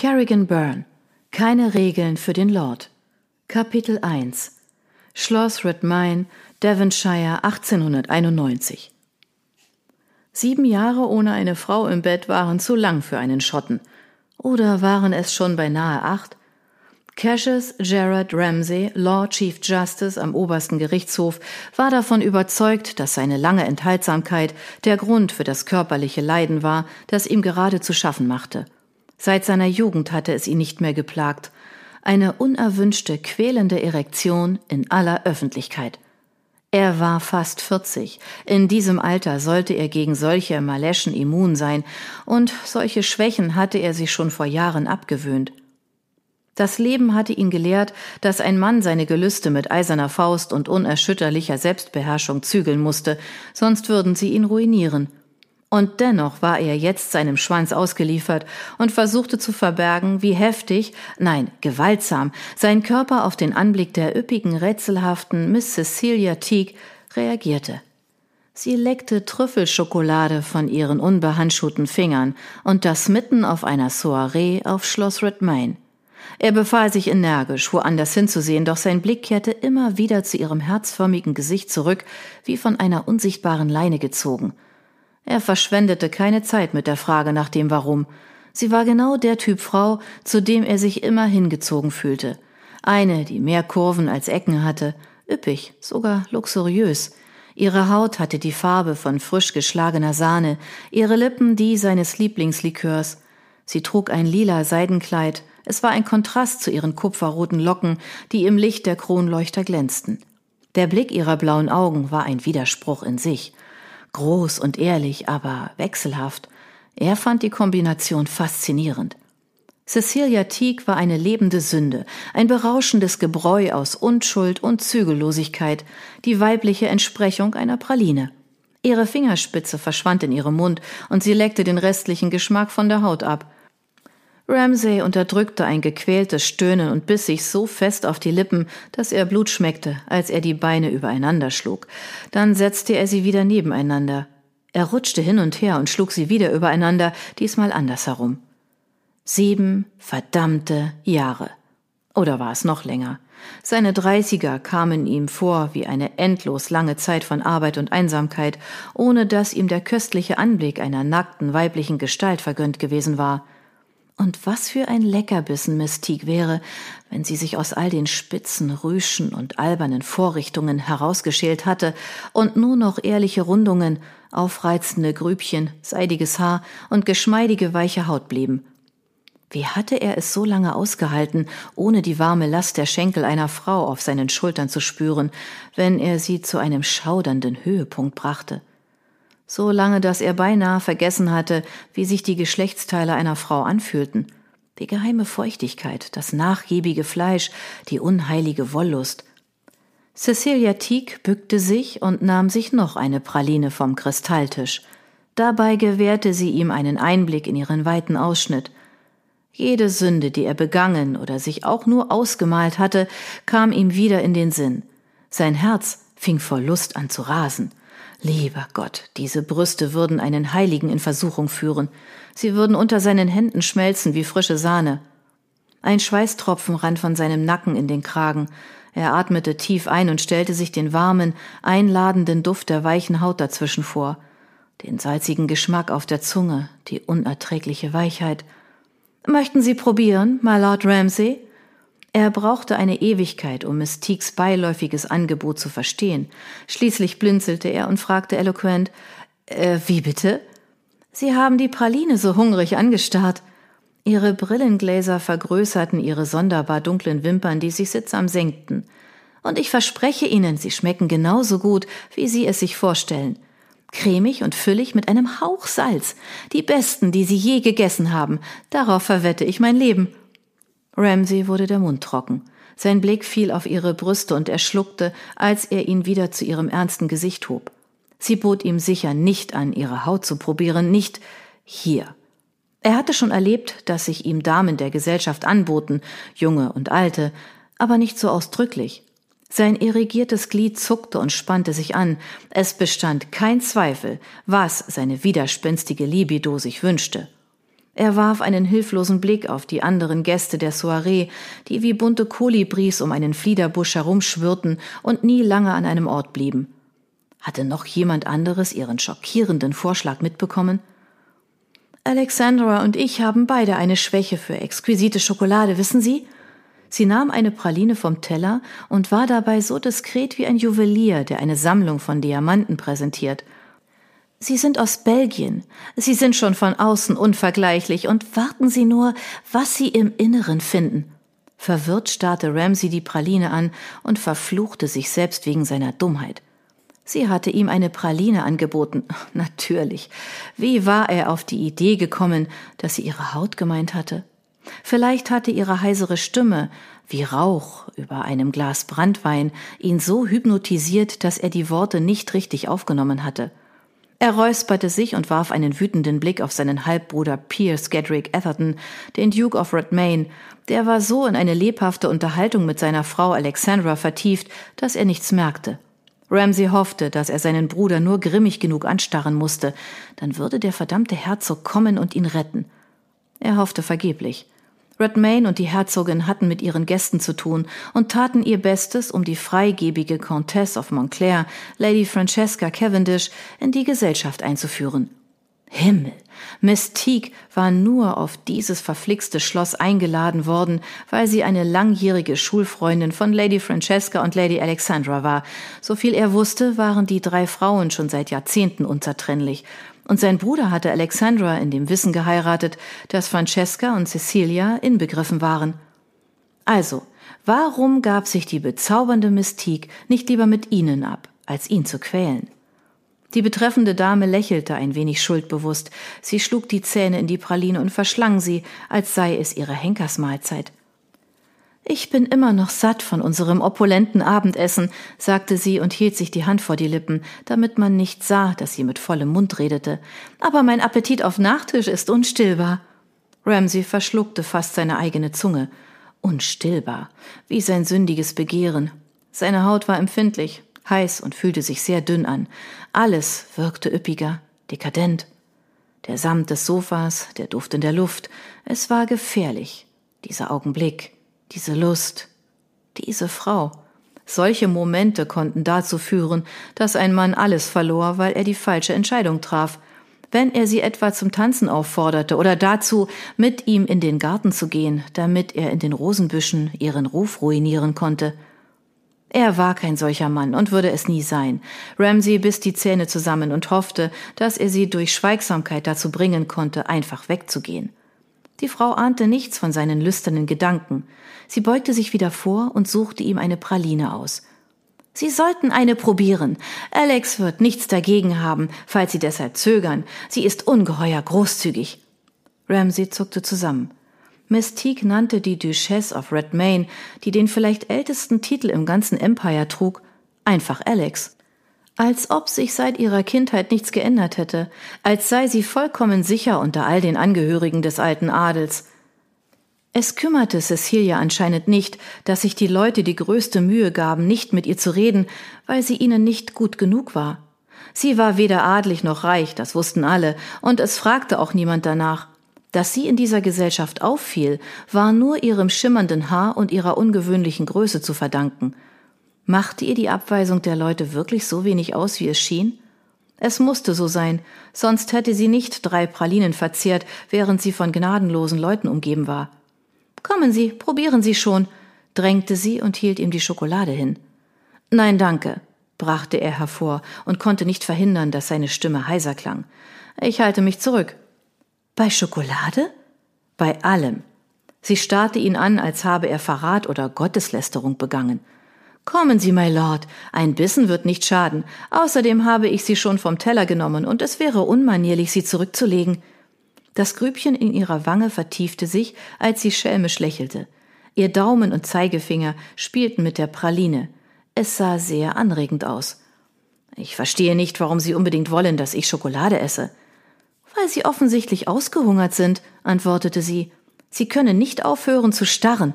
Kerrigan Byrne Keine Regeln für den Lord Kapitel 1 Schloss Redmine, Devonshire 1891 Sieben Jahre ohne eine Frau im Bett waren zu lang für einen Schotten. Oder waren es schon beinahe acht? Cassius Gerard Ramsay, Lord Chief Justice am obersten Gerichtshof, war davon überzeugt, dass seine lange Enthaltsamkeit der Grund für das körperliche Leiden war, das ihm gerade zu schaffen machte. Seit seiner Jugend hatte es ihn nicht mehr geplagt. Eine unerwünschte, quälende Erektion in aller Öffentlichkeit. Er war fast 40. In diesem Alter sollte er gegen solche Maleschen immun sein, und solche Schwächen hatte er sich schon vor Jahren abgewöhnt. Das Leben hatte ihn gelehrt, dass ein Mann seine Gelüste mit eiserner Faust und unerschütterlicher Selbstbeherrschung zügeln musste, sonst würden sie ihn ruinieren. Und dennoch war er jetzt seinem Schwanz ausgeliefert und versuchte zu verbergen, wie heftig, nein, gewaltsam, sein Körper auf den Anblick der üppigen, rätselhaften Miss Cecilia Teague reagierte. Sie leckte Trüffelschokolade von ihren unbehandschuhten Fingern und das mitten auf einer Soiree auf Schloss Redmayne. Er befahl sich energisch, woanders hinzusehen, doch sein Blick kehrte immer wieder zu ihrem herzförmigen Gesicht zurück, wie von einer unsichtbaren Leine gezogen – er verschwendete keine Zeit mit der Frage nach dem Warum. Sie war genau der Typ Frau, zu dem er sich immer hingezogen fühlte. Eine, die mehr Kurven als Ecken hatte, üppig, sogar luxuriös. Ihre Haut hatte die Farbe von frisch geschlagener Sahne, ihre Lippen die seines Lieblingslikörs. Sie trug ein lila Seidenkleid, es war ein Kontrast zu ihren kupferroten Locken, die im Licht der Kronleuchter glänzten. Der Blick ihrer blauen Augen war ein Widerspruch in sich groß und ehrlich, aber wechselhaft. Er fand die Kombination faszinierend. Cecilia Teague war eine lebende Sünde, ein berauschendes Gebräu aus Unschuld und Zügellosigkeit, die weibliche Entsprechung einer Praline. Ihre Fingerspitze verschwand in ihrem Mund und sie leckte den restlichen Geschmack von der Haut ab. Ramsay unterdrückte ein gequältes Stöhnen und biss sich so fest auf die Lippen, dass er Blut schmeckte, als er die Beine übereinander schlug. Dann setzte er sie wieder nebeneinander. Er rutschte hin und her und schlug sie wieder übereinander, diesmal andersherum. Sieben verdammte Jahre. Oder war es noch länger? Seine Dreißiger kamen ihm vor wie eine endlos lange Zeit von Arbeit und Einsamkeit, ohne dass ihm der köstliche Anblick einer nackten weiblichen Gestalt vergönnt gewesen war. Und was für ein Leckerbissen Mystique wäre, wenn sie sich aus all den spitzen Rüschen und albernen Vorrichtungen herausgeschält hatte und nur noch ehrliche Rundungen, aufreizende Grübchen, seidiges Haar und geschmeidige weiche Haut blieben. Wie hatte er es so lange ausgehalten, ohne die warme Last der Schenkel einer Frau auf seinen Schultern zu spüren, wenn er sie zu einem schaudernden Höhepunkt brachte? So lange, dass er beinahe vergessen hatte, wie sich die Geschlechtsteile einer Frau anfühlten. Die geheime Feuchtigkeit, das nachgiebige Fleisch, die unheilige Wollust. Cecilia Teague bückte sich und nahm sich noch eine Praline vom Kristalltisch. Dabei gewährte sie ihm einen Einblick in ihren weiten Ausschnitt. Jede Sünde, die er begangen oder sich auch nur ausgemalt hatte, kam ihm wieder in den Sinn. Sein Herz fing vor Lust an zu rasen. Lieber Gott, diese Brüste würden einen Heiligen in Versuchung führen. Sie würden unter seinen Händen schmelzen wie frische Sahne. Ein Schweißtropfen rann von seinem Nacken in den Kragen. Er atmete tief ein und stellte sich den warmen, einladenden Duft der weichen Haut dazwischen vor, den salzigen Geschmack auf der Zunge, die unerträgliche Weichheit. Möchten Sie probieren, my Lord Ramsay? Er brauchte eine Ewigkeit, um Mystiques beiläufiges Angebot zu verstehen. Schließlich blinzelte er und fragte eloquent, äh, wie bitte? Sie haben die Praline so hungrig angestarrt. Ihre Brillengläser vergrößerten ihre sonderbar dunklen Wimpern, die sich sittsam senkten. Und ich verspreche Ihnen, sie schmecken genauso gut, wie Sie es sich vorstellen. Cremig und füllig mit einem Hauch Salz. Die besten, die Sie je gegessen haben. Darauf verwette ich mein Leben. Ramsay wurde der Mund trocken. Sein Blick fiel auf ihre Brüste und er schluckte, als er ihn wieder zu ihrem ernsten Gesicht hob. Sie bot ihm sicher nicht an, ihre Haut zu probieren, nicht hier. Er hatte schon erlebt, dass sich ihm Damen der Gesellschaft anboten, junge und alte, aber nicht so ausdrücklich. Sein irrigiertes Glied zuckte und spannte sich an. Es bestand kein Zweifel, was seine widerspenstige Libido sich wünschte. Er warf einen hilflosen Blick auf die anderen Gäste der Soiree, die wie bunte Kolibris um einen Fliederbusch herumschwirrten und nie lange an einem Ort blieben. Hatte noch jemand anderes ihren schockierenden Vorschlag mitbekommen? Alexandra und ich haben beide eine Schwäche für exquisite Schokolade, wissen Sie? Sie nahm eine Praline vom Teller und war dabei so diskret wie ein Juwelier, der eine Sammlung von Diamanten präsentiert. Sie sind aus Belgien. Sie sind schon von außen unvergleichlich und warten Sie nur, was Sie im Inneren finden. Verwirrt starrte Ramsey die Praline an und verfluchte sich selbst wegen seiner Dummheit. Sie hatte ihm eine Praline angeboten. Natürlich. Wie war er auf die Idee gekommen, dass sie ihre Haut gemeint hatte? Vielleicht hatte ihre heisere Stimme, wie Rauch über einem Glas Brandwein, ihn so hypnotisiert, dass er die Worte nicht richtig aufgenommen hatte. Er räusperte sich und warf einen wütenden Blick auf seinen Halbbruder Piers Gedrick Atherton, den Duke of Redmayne. Der war so in eine lebhafte Unterhaltung mit seiner Frau Alexandra vertieft, dass er nichts merkte. Ramsay hoffte, dass er seinen Bruder nur grimmig genug anstarren musste, dann würde der verdammte Herzog kommen und ihn retten. Er hoffte vergeblich. Redmayne und die Herzogin hatten mit ihren Gästen zu tun und taten ihr Bestes, um die freigebige Countess of Montclair, Lady Francesca Cavendish, in die Gesellschaft einzuführen. Himmel! Mystique war nur auf dieses verflixte Schloss eingeladen worden, weil sie eine langjährige Schulfreundin von Lady Francesca und Lady Alexandra war. Soviel er wusste, waren die drei Frauen schon seit Jahrzehnten unzertrennlich und sein Bruder hatte Alexandra in dem Wissen geheiratet, dass Francesca und Cecilia inbegriffen waren. Also, warum gab sich die bezaubernde Mystik nicht lieber mit ihnen ab, als ihn zu quälen? Die betreffende Dame lächelte ein wenig schuldbewusst. Sie schlug die Zähne in die Praline und verschlang sie, als sei es ihre Henkersmahlzeit. Ich bin immer noch satt von unserem opulenten Abendessen, sagte sie und hielt sich die Hand vor die Lippen, damit man nicht sah, dass sie mit vollem Mund redete. Aber mein Appetit auf Nachtisch ist unstillbar. Ramsay verschluckte fast seine eigene Zunge. Unstillbar, wie sein sündiges Begehren. Seine Haut war empfindlich, heiß und fühlte sich sehr dünn an. Alles wirkte üppiger, dekadent. Der Samt des Sofas, der Duft in der Luft. Es war gefährlich, dieser Augenblick diese Lust, diese Frau. Solche Momente konnten dazu führen, dass ein Mann alles verlor, weil er die falsche Entscheidung traf. Wenn er sie etwa zum Tanzen aufforderte oder dazu, mit ihm in den Garten zu gehen, damit er in den Rosenbüschen ihren Ruf ruinieren konnte. Er war kein solcher Mann und würde es nie sein. Ramsay biss die Zähne zusammen und hoffte, dass er sie durch Schweigsamkeit dazu bringen konnte, einfach wegzugehen. Die Frau ahnte nichts von seinen lüsternen Gedanken. Sie beugte sich wieder vor und suchte ihm eine Praline aus. Sie sollten eine probieren. Alex wird nichts dagegen haben, falls Sie deshalb zögern. Sie ist ungeheuer großzügig. Ramsay zuckte zusammen. Mystique nannte die Duchesse of Redmayne, die den vielleicht ältesten Titel im ganzen Empire trug, einfach Alex als ob sich seit ihrer Kindheit nichts geändert hätte, als sei sie vollkommen sicher unter all den Angehörigen des alten Adels. Es kümmerte Cecilia anscheinend nicht, dass sich die Leute die größte Mühe gaben, nicht mit ihr zu reden, weil sie ihnen nicht gut genug war. Sie war weder adlig noch reich, das wussten alle, und es fragte auch niemand danach. Dass sie in dieser Gesellschaft auffiel, war nur ihrem schimmernden Haar und ihrer ungewöhnlichen Größe zu verdanken – Machte ihr die Abweisung der Leute wirklich so wenig aus, wie es schien? Es musste so sein, sonst hätte sie nicht drei Pralinen verzehrt, während sie von gnadenlosen Leuten umgeben war. Kommen Sie, probieren Sie schon, drängte sie und hielt ihm die Schokolade hin. Nein, danke, brachte er hervor und konnte nicht verhindern, dass seine Stimme heiser klang. Ich halte mich zurück. Bei Schokolade? Bei allem. Sie starrte ihn an, als habe er Verrat oder Gotteslästerung begangen. Kommen Sie, my Lord, ein Bissen wird nicht schaden. Außerdem habe ich Sie schon vom Teller genommen, und es wäre unmanierlich, Sie zurückzulegen. Das Grübchen in ihrer Wange vertiefte sich, als sie schelmisch lächelte. Ihr Daumen und Zeigefinger spielten mit der Praline. Es sah sehr anregend aus. Ich verstehe nicht, warum Sie unbedingt wollen, dass ich Schokolade esse. Weil Sie offensichtlich ausgehungert sind, antwortete sie. Sie können nicht aufhören zu starren.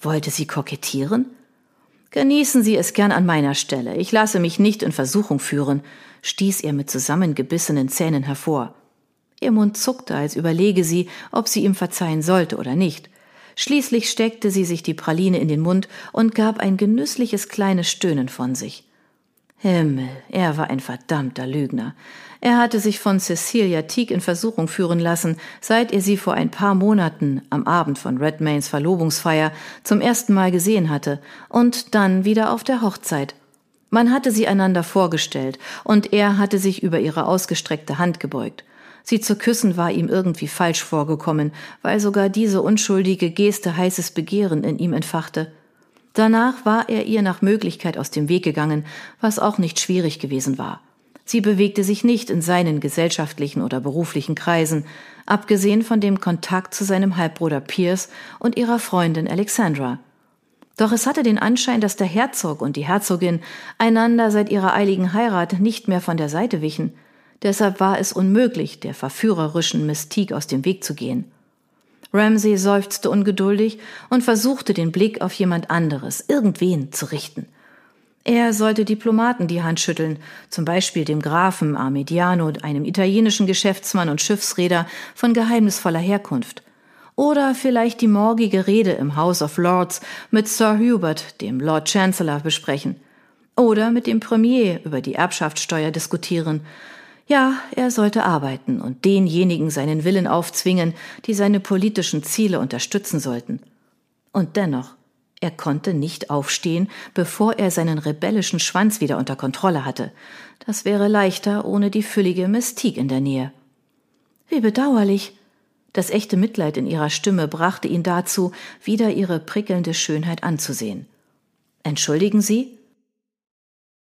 Wollte sie kokettieren? Genießen Sie es gern an meiner Stelle. Ich lasse mich nicht in Versuchung führen, stieß er mit zusammengebissenen Zähnen hervor. Ihr Mund zuckte, als überlege sie, ob sie ihm verzeihen sollte oder nicht. Schließlich steckte sie sich die Praline in den Mund und gab ein genüssliches kleines Stöhnen von sich. Himmel, er war ein verdammter Lügner. Er hatte sich von Cecilia Teague in Versuchung führen lassen, seit er sie vor ein paar Monaten am Abend von Redmaynes Verlobungsfeier zum ersten Mal gesehen hatte und dann wieder auf der Hochzeit. Man hatte sie einander vorgestellt und er hatte sich über ihre ausgestreckte Hand gebeugt. Sie zu küssen war ihm irgendwie falsch vorgekommen, weil sogar diese unschuldige Geste heißes Begehren in ihm entfachte. Danach war er ihr nach Möglichkeit aus dem Weg gegangen, was auch nicht schwierig gewesen war. Sie bewegte sich nicht in seinen gesellschaftlichen oder beruflichen Kreisen, abgesehen von dem Kontakt zu seinem Halbbruder Pierce und ihrer Freundin Alexandra. Doch es hatte den Anschein, dass der Herzog und die Herzogin einander seit ihrer eiligen Heirat nicht mehr von der Seite wichen. Deshalb war es unmöglich, der verführerischen Mystik aus dem Weg zu gehen. Ramsay seufzte ungeduldig und versuchte den Blick auf jemand anderes, irgendwen, zu richten. Er sollte Diplomaten die Hand schütteln, zum Beispiel dem Grafen Armediano, einem italienischen Geschäftsmann und Schiffsräder von geheimnisvoller Herkunft. Oder vielleicht die morgige Rede im House of Lords mit Sir Hubert, dem Lord Chancellor, besprechen. Oder mit dem Premier über die Erbschaftssteuer diskutieren, ja, er sollte arbeiten und denjenigen seinen Willen aufzwingen, die seine politischen Ziele unterstützen sollten. Und dennoch, er konnte nicht aufstehen, bevor er seinen rebellischen Schwanz wieder unter Kontrolle hatte. Das wäre leichter ohne die füllige Mystik in der Nähe. Wie bedauerlich. Das echte Mitleid in ihrer Stimme brachte ihn dazu, wieder ihre prickelnde Schönheit anzusehen. Entschuldigen Sie?